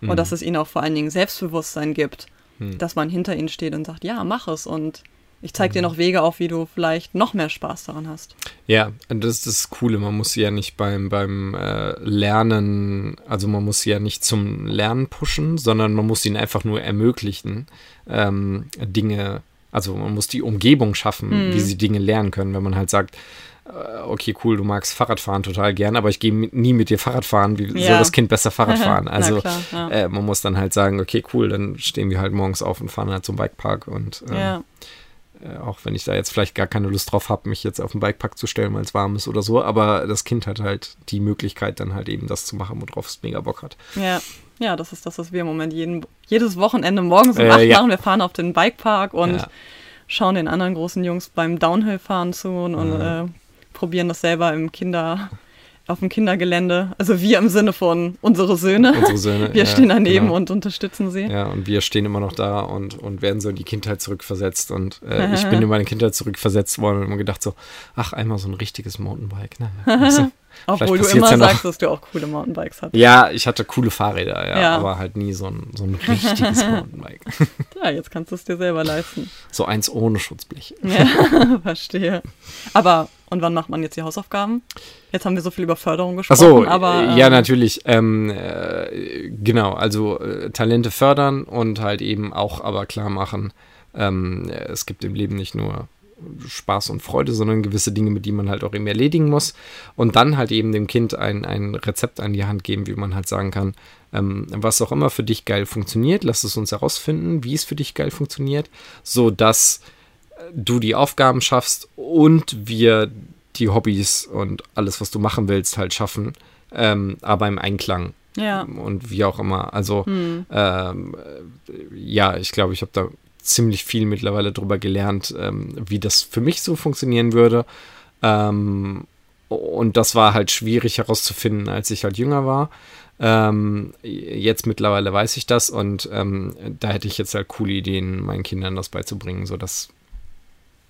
Mhm. Und dass es ihnen auch vor allen Dingen Selbstbewusstsein gibt, mhm. dass man hinter ihnen steht und sagt, ja, mach es. Und ich zeige dir mhm. noch Wege auf, wie du vielleicht noch mehr Spaß daran hast. Ja, das ist das Coole. Man muss sie ja nicht beim, beim äh, Lernen, also man muss sie ja nicht zum Lernen pushen, sondern man muss ihnen einfach nur ermöglichen, ähm, Dinge, also man muss die Umgebung schaffen, mhm. wie sie Dinge lernen können. Wenn man halt sagt, okay, cool, du magst Fahrradfahren total gern, aber ich gehe nie mit dir Fahrrad fahren. Wie ja. soll das Kind besser Fahrrad fahren? Also klar, ja. äh, man muss dann halt sagen, okay, cool, dann stehen wir halt morgens auf und fahren halt zum Bikepark und äh, ja. äh, auch wenn ich da jetzt vielleicht gar keine Lust drauf habe, mich jetzt auf den Bikepark zu stellen, weil es warm ist oder so, aber das Kind hat halt die Möglichkeit, dann halt eben das zu machen, worauf es mega Bock hat. Ja. Ja, das ist das, was wir im Moment jeden, jedes Wochenende morgens um äh, 8 ja. machen. Wir fahren auf den Bikepark und schauen den anderen großen Jungs beim Downhill-Fahren zu und, und äh, probieren das selber im Kinder, auf dem Kindergelände. Also wir im Sinne von unsere Söhne. Unsere Söhne. Wir ja, stehen daneben genau. und unterstützen sie. Ja, und wir stehen immer noch da und, und werden so in die Kindheit zurückversetzt. Und äh, ich bin in meine Kindheit zurückversetzt worden und immer gedacht so, ach, einmal so ein richtiges Mountainbike. Ne? Also, Obwohl du immer ja sagst, dass du auch coole Mountainbikes hattest. Ja, ich hatte coole Fahrräder, ja, ja. aber halt nie so ein, so ein richtiges Mountainbike. Ja, jetzt kannst du es dir selber leisten. So eins ohne Schutzblech. Ja, verstehe. Aber, und wann macht man jetzt die Hausaufgaben? Jetzt haben wir so viel über Förderung gesprochen. Ach so, aber, ähm, ja, natürlich. Ähm, äh, genau, also äh, Talente fördern und halt eben auch aber klar machen, ähm, es gibt im Leben nicht nur Spaß und Freude, sondern gewisse Dinge, mit denen man halt auch eben erledigen muss. Und dann halt eben dem Kind ein, ein Rezept an die Hand geben, wie man halt sagen kann, ähm, was auch immer für dich geil funktioniert, lass es uns herausfinden, wie es für dich geil funktioniert, so dass du die Aufgaben schaffst und wir die Hobbys und alles, was du machen willst, halt schaffen, ähm, aber im Einklang. Ja. Und wie auch immer. Also, hm. ähm, ja, ich glaube, ich habe da ziemlich viel mittlerweile darüber gelernt, ähm, wie das für mich so funktionieren würde. Ähm, und das war halt schwierig herauszufinden, als ich halt jünger war. Ähm, jetzt mittlerweile weiß ich das und ähm, da hätte ich jetzt halt coole Ideen, meinen Kindern das beizubringen, sodass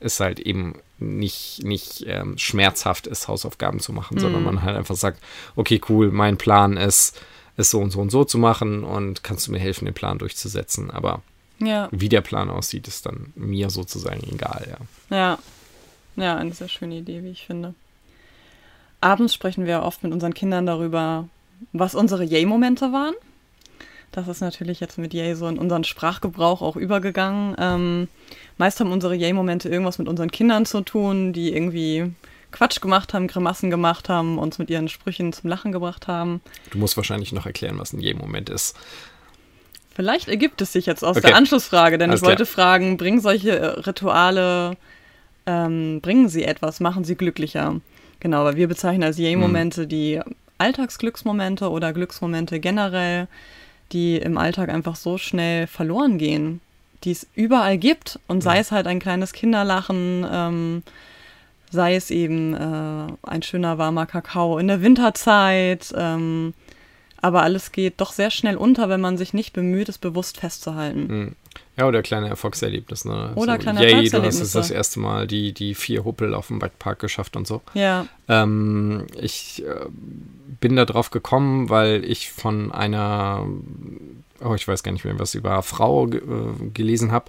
es halt eben nicht, nicht ähm, schmerzhaft ist, Hausaufgaben zu machen, mhm. sondern man halt einfach sagt, okay, cool, mein Plan ist, es so und so und so zu machen und kannst du mir helfen, den Plan durchzusetzen. Aber ja. Wie der Plan aussieht, ist dann mir sozusagen egal, ja. Ja. Ja, eine sehr schöne Idee, wie ich finde. Abends sprechen wir oft mit unseren Kindern darüber, was unsere Yay-Momente waren. Das ist natürlich jetzt mit Yay so in unseren Sprachgebrauch auch übergegangen. Ähm, meist haben unsere Yay-Momente irgendwas mit unseren Kindern zu tun, die irgendwie Quatsch gemacht haben, Grimassen gemacht haben, uns mit ihren Sprüchen zum Lachen gebracht haben. Du musst wahrscheinlich noch erklären, was ein Yay-Moment ist. Vielleicht ergibt es sich jetzt aus okay. der Anschlussfrage, denn Alles ich wollte klar. fragen, bringen solche äh, Rituale, ähm, bringen sie etwas, machen sie glücklicher? Genau, weil wir bezeichnen als Yay-Momente hm. die Alltagsglücksmomente oder Glücksmomente generell, die im Alltag einfach so schnell verloren gehen, die es überall gibt. Und sei es halt ein kleines Kinderlachen, ähm, sei es eben äh, ein schöner warmer Kakao in der Winterzeit, ähm, aber alles geht doch sehr schnell unter, wenn man sich nicht bemüht, es bewusst festzuhalten. Ja, oder kleine Erfolgserlebnisse. Ne? Oder so, kleine yay, Erfolgserlebnisse. du hast jetzt das erste Mal die, die vier Huppel auf dem Bikepark geschafft und so. Ja. Ähm, ich äh, bin da drauf gekommen, weil ich von einer, oh, ich weiß gar nicht mehr, was über Frau äh, gelesen habe,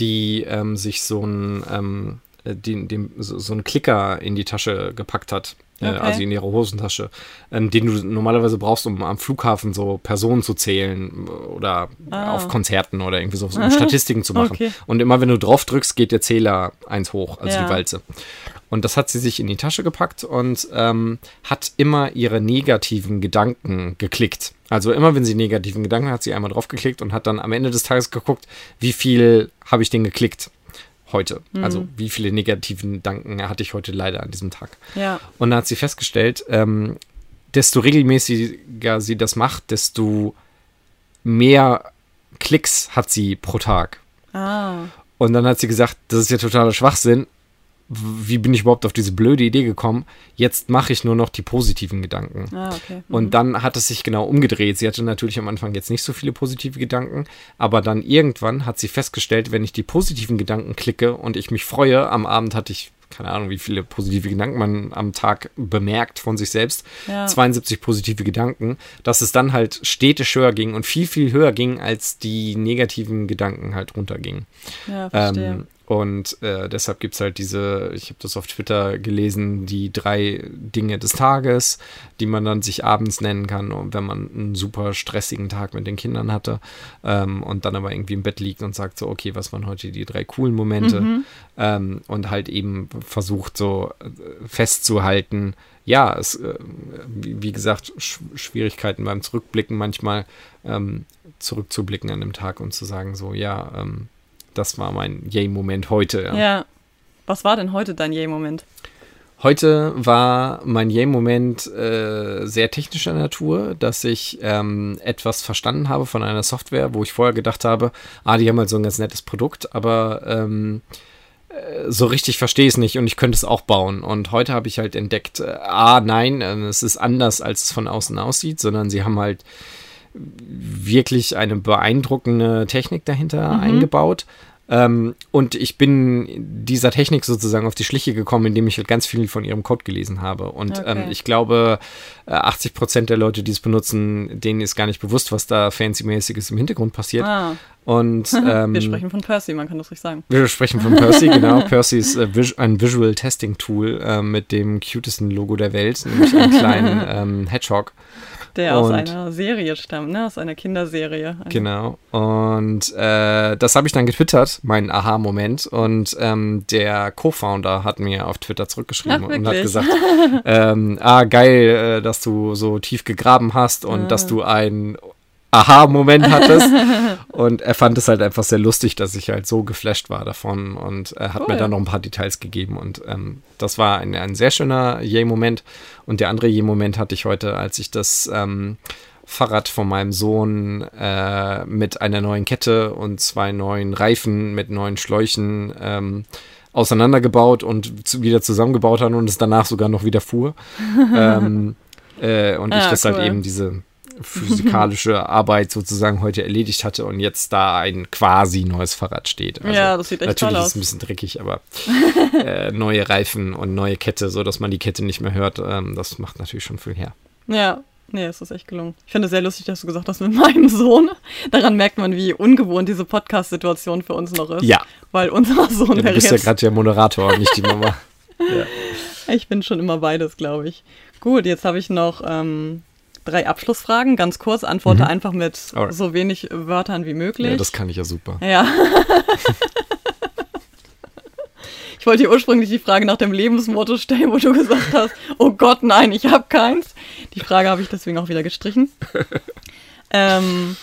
die ähm, sich so ein, ähm, äh, den, dem, so, so einen Klicker in die Tasche gepackt hat okay. also in ihrer Hosentasche, ähm, den du normalerweise brauchst, um am Flughafen so Personen zu zählen oder ah. auf Konzerten oder irgendwie so, so Statistiken zu machen. Okay. Und immer wenn du drauf drückst, geht der Zähler eins hoch, also ja. die Walze. Und das hat sie sich in die Tasche gepackt und ähm, hat immer ihre negativen Gedanken geklickt. Also immer wenn sie negativen Gedanken hat, hat sie einmal drauf geklickt und hat dann am Ende des Tages geguckt, wie viel habe ich denn geklickt heute. Also wie viele negativen Gedanken hatte ich heute leider an diesem Tag. Ja. Und dann hat sie festgestellt, ähm, desto regelmäßiger sie das macht, desto mehr Klicks hat sie pro Tag. Ah. Und dann hat sie gesagt, das ist ja totaler Schwachsinn. Wie bin ich überhaupt auf diese blöde Idee gekommen? Jetzt mache ich nur noch die positiven Gedanken. Ah, okay. Mhm. Und dann hat es sich genau umgedreht. Sie hatte natürlich am Anfang jetzt nicht so viele positive Gedanken, aber dann irgendwann hat sie festgestellt, wenn ich die positiven Gedanken klicke und ich mich freue, am Abend hatte ich keine Ahnung, wie viele positive Gedanken man am Tag bemerkt von sich selbst. Ja. 72 positive Gedanken, dass es dann halt stetig höher ging und viel, viel höher ging, als die negativen Gedanken halt runtergingen. Ja, verstehe. Ähm, und äh, deshalb gibt es halt diese, ich habe das auf Twitter gelesen, die drei Dinge des Tages, die man dann sich abends nennen kann, wenn man einen super stressigen Tag mit den Kindern hatte ähm, und dann aber irgendwie im Bett liegt und sagt so, okay, was waren heute die drei coolen Momente Mhm. ähm, und halt eben versucht so äh, festzuhalten, ja, es, äh, wie, wie gesagt, Sch Schwierigkeiten beim Zurückblicken manchmal ähm, zurückzublicken an dem Tag und zu sagen so, ja, ähm, das war mein Yay-Moment heute. Ja. ja. Was war denn heute dein Yay-Moment? Heute war mein Yay-Moment äh, sehr technischer Natur, dass ich ähm, etwas verstanden habe von einer Software, wo ich vorher gedacht habe, ah, die haben halt so ein ganz nettes Produkt, aber ähm, äh, so richtig verstehe ich es nicht und ich könnte es auch bauen. Und heute habe ich halt entdeckt, äh, ah, nein, äh, es ist anders, als es von außen aussieht, sondern sie haben halt wirklich eine beeindruckende Technik dahinter eingebaut. Ähm, und ich bin dieser Technik sozusagen auf die Schliche gekommen, indem ich halt ganz viel von ihrem Code gelesen habe. Und Okay. ähm, ich glaube, äh, 80% Der Leute, die es benutzen, denen ist gar nicht bewusst, was da fancy-mäßiges im Hintergrund passiert. Ah, Und ähm, wir sprechen von Percy, man kann das ruhig sagen. wir sprechen von Percy, genau. Percy ist äh, vis ein Visual Testing Tool äh, mit dem cutesten Logo der Welt, nämlich einem kleinen ähm, Hedgehog. Der aus Und- einer Serie stammt, ne? Aus einer Kinderserie. Eine- Genau. Und äh, das habe ich dann getwittert, mein Aha-Moment. Und ähm, der Co-Founder hat mir auf Twitter zurückgeschrieben Ach, und hat gesagt, ähm, ah, geil, äh, dass du so tief gegraben hast und Ah. dass du ein Aha-Moment hattest. und er fand es halt einfach sehr lustig, dass ich halt so geflasht war davon und er hat mir Cool. dann noch ein paar Details gegeben. Und ähm, das war ein, ein sehr schöner Yay-Moment. Und der andere Yay-Moment hatte ich heute, als ich das ähm, Fahrrad von meinem Sohn äh, mit einer neuen Kette und zwei neuen Reifen mit neuen Schläuchen ähm, auseinandergebaut und zu, wieder zusammengebaut hat und es danach sogar noch wieder fuhr. ähm, äh, und ich Ah, das cool. halt eben diese physikalische Arbeit sozusagen heute erledigt hatte und jetzt da ein quasi neues Fahrrad steht. Also Ja, das sieht echt natürlich toll ist aus. es ein bisschen dreckig, aber äh, neue Reifen und neue Kette, so dass man die Kette nicht mehr hört, ähm, das macht natürlich schon viel her. Ja, nee, es ist echt gelungen. Ich finde es sehr lustig, dass du gesagt hast, mit meinem Sohn. Daran merkt man, wie ungewohnt diese Podcast-Situation für uns noch ist. Ja, Weil unser Sohn ja, du bist ja gerade der Moderator und nicht die Mama. Ich bin schon immer beides, glaube ich. Gut, jetzt habe ich noch ähm, drei Abschlussfragen. Ganz kurz, antworte einfach mit Alright. so wenig Wörtern wie möglich. Ja, das kann ich ja super. Ja. ich wollte dir ursprünglich die Frage nach dem Lebensmotto stellen, wo du gesagt hast, oh Gott, nein, ich habe keins. Die Frage habe ich deswegen auch wieder gestrichen. ähm,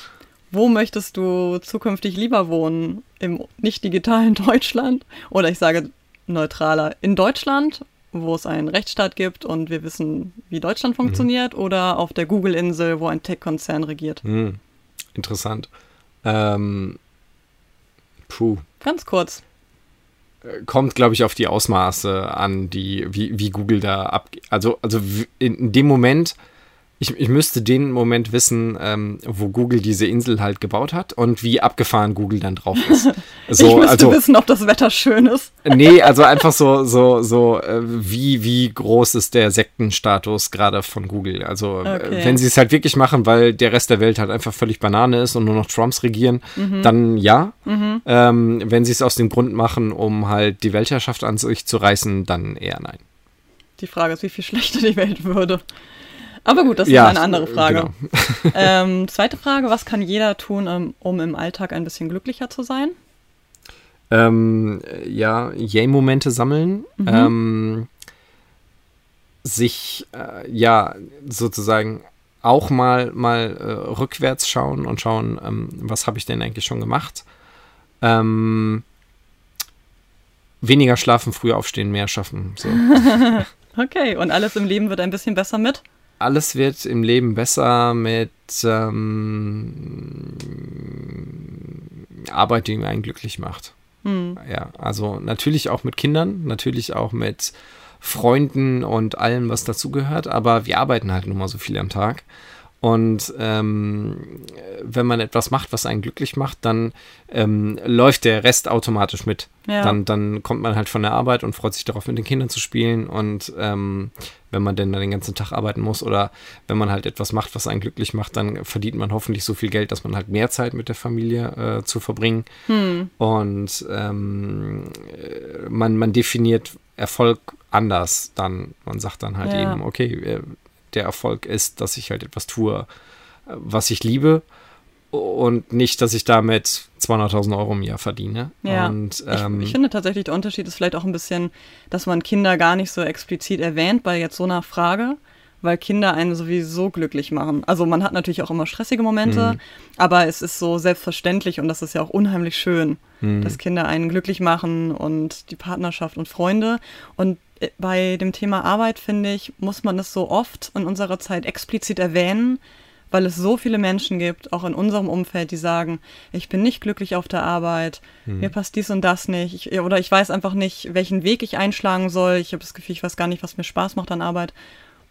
wo möchtest du zukünftig lieber wohnen? Im nicht digitalen Deutschland? Oder ich sage neutraler, in Deutschland, wo es einen Rechtsstaat gibt und wir wissen, wie Deutschland funktioniert? Oder auf der Google-Insel, wo ein Tech-Konzern regiert? Hm, interessant. Ähm, puh. Ganz kurz. kommt, glaube ich, auf die Ausmaße an, die, wie, wie Google da abgeht. Also, also in dem Moment, ich, ich müsste den Moment wissen, ähm, wo Google diese Insel halt gebaut hat und wie abgefahren Google dann drauf ist. ich So, müsste also, wissen, ob das Wetter schön ist. nee, also einfach so, so, so, äh, wie, wie groß ist der Sektenstatus gerade von Google? Also, äh, Okay. wenn sie es halt wirklich machen, weil der Rest der Welt halt einfach völlig Banane ist und nur noch Trumps regieren, Mhm. dann ja. Ähm, wenn sie es aus dem Grund machen, um halt die Weltherrschaft an sich zu reißen, dann eher nein. Die Frage ist, wie viel schlechter die Welt würde. Aber gut, das ist Ja, eine andere Frage. genau. Ähm, zweite Frage, was kann jeder tun, ähm, um im Alltag ein bisschen glücklicher zu sein? Ähm, ja, Yay-Momente sammeln. Mhm. Ähm, sich, äh, ja, sozusagen auch mal, mal äh, rückwärts schauen und schauen, ähm, was habe ich denn eigentlich schon gemacht. Ähm, weniger schlafen, früher aufstehen, mehr schaffen. So. okay, und alles im Leben wird ein bisschen besser mit? Alles wird im Leben besser mit ähm, Arbeit, die einen glücklich macht. Hm. Ja, also natürlich auch mit Kindern, natürlich auch mit Freunden und allem, was dazugehört, aber wir arbeiten halt nun mal so viel am Tag. Und ähm, wenn man etwas macht, was einen glücklich macht, dann ähm, läuft der Rest automatisch mit. Ja. Dann, dann kommt man halt von der Arbeit und freut sich darauf, mit den Kindern zu spielen. Und ähm, wenn man denn dann den ganzen Tag arbeiten muss oder wenn man halt etwas macht, was einen glücklich macht, dann verdient man hoffentlich so viel Geld, dass man halt mehr Zeit mit der Familie äh, zu verbringen. Hm. Und ähm, äh, man, man definiert Erfolg anders dann. Man sagt dann halt ja. eben, okay, äh, der Erfolg ist, dass ich halt etwas tue, was ich liebe und nicht, dass ich damit 200.000 Euro im Jahr verdiene. Ja. Und, ähm, ich, ich, finde tatsächlich, der Unterschied ist vielleicht auch ein bisschen, dass man Kinder gar nicht so explizit erwähnt bei jetzt so einer Frage, weil Kinder einen sowieso glücklich machen. Also man hat natürlich auch immer stressige Momente, mhm. aber es ist so selbstverständlich und das ist ja auch unheimlich schön, mhm. dass Kinder einen glücklich machen und die Partnerschaft und Freunde. Und bei dem Thema Arbeit, finde ich, muss man es so oft in unserer Zeit explizit erwähnen, weil es so viele Menschen gibt, auch in unserem Umfeld, die sagen, ich bin nicht glücklich auf der Arbeit, hm. mir passt dies und das nicht, ich, oder ich weiß einfach nicht, welchen Weg ich einschlagen soll, ich habe das Gefühl, ich weiß gar nicht, was mir Spaß macht an Arbeit.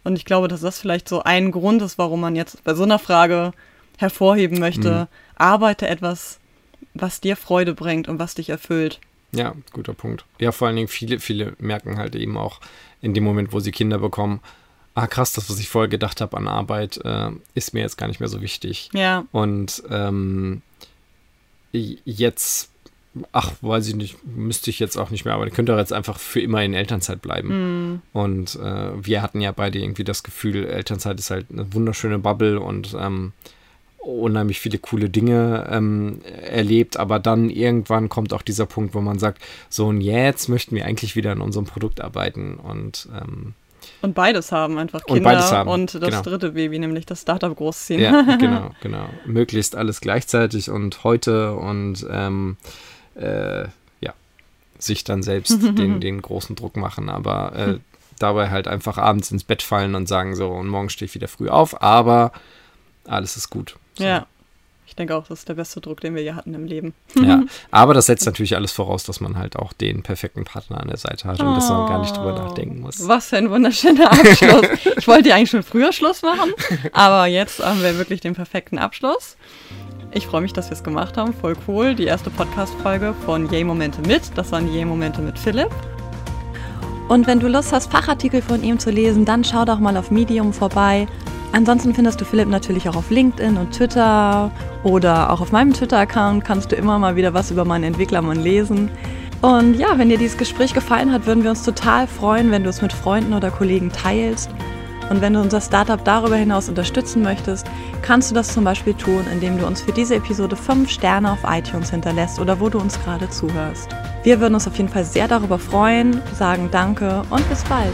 Und ich glaube, dass das vielleicht so ein Grund ist, warum man jetzt bei so einer Frage hervorheben möchte, hm. arbeite etwas, was dir Freude bringt und was dich erfüllt. Ja, guter Punkt. Ja, vor allen Dingen viele, viele merken halt eben auch in dem Moment, wo sie Kinder bekommen, ah krass, das, was ich vorher gedacht habe an Arbeit, äh, ist mir jetzt gar nicht mehr so wichtig. Ja. Und ähm, jetzt, ach, weiß ich nicht, müsste ich jetzt auch nicht mehr, aber ich könnte jetzt einfach für immer in Elternzeit bleiben. Mhm. Und äh, wir hatten ja beide irgendwie das Gefühl, Elternzeit ist halt eine wunderschöne Bubble und ähm, unheimlich viele coole Dinge ähm, erlebt, aber dann irgendwann kommt auch dieser Punkt, wo man sagt, so und jetzt möchten wir eigentlich wieder an unserem Produkt arbeiten und ähm, und beides haben, einfach Kinder und, beides haben. und das genau. dritte Baby, nämlich das Startup großziehen. Ja, genau, genau. Möglichst alles gleichzeitig und heute und ähm, äh, ja, sich dann selbst den, den großen Druck machen, aber äh, dabei halt einfach abends ins Bett fallen und sagen so, und morgen stehe ich wieder früh auf, aber alles ist gut. So. Ja. Ich denke auch, das ist der beste Druck, den wir hier hatten im Leben. Ja, aber das setzt natürlich alles voraus, dass man halt auch den perfekten Partner an der Seite hat und oh, dass man gar nicht drüber nachdenken muss. Was für ein wunderschöner Abschluss. ich wollte ja eigentlich schon früher Schluss machen, aber jetzt haben wir wirklich den perfekten Abschluss. Ich freue mich, dass wir es gemacht haben. Voll cool. Die erste Podcast-Folge von Yay Momente mit. Das waren Yay Momente mit Philipp. Und wenn du Lust hast, Fachartikel von ihm zu lesen, dann schau doch mal auf Medium vorbei. Ansonsten findest du Philipp natürlich auch auf LinkedIn und Twitter oder auch auf meinem Twitter-Account kannst du immer mal wieder was über meinen Entwicklermann lesen. Und ja, wenn dir dieses Gespräch gefallen hat, würden wir uns total freuen, wenn du es mit Freunden oder Kollegen teilst. Und wenn du unser Startup darüber hinaus unterstützen möchtest, kannst du das zum Beispiel tun, indem du uns für diese Episode 5 Sterne auf iTunes hinterlässt oder wo du uns gerade zuhörst. Wir würden uns auf jeden Fall sehr darüber freuen, sagen Danke und bis bald.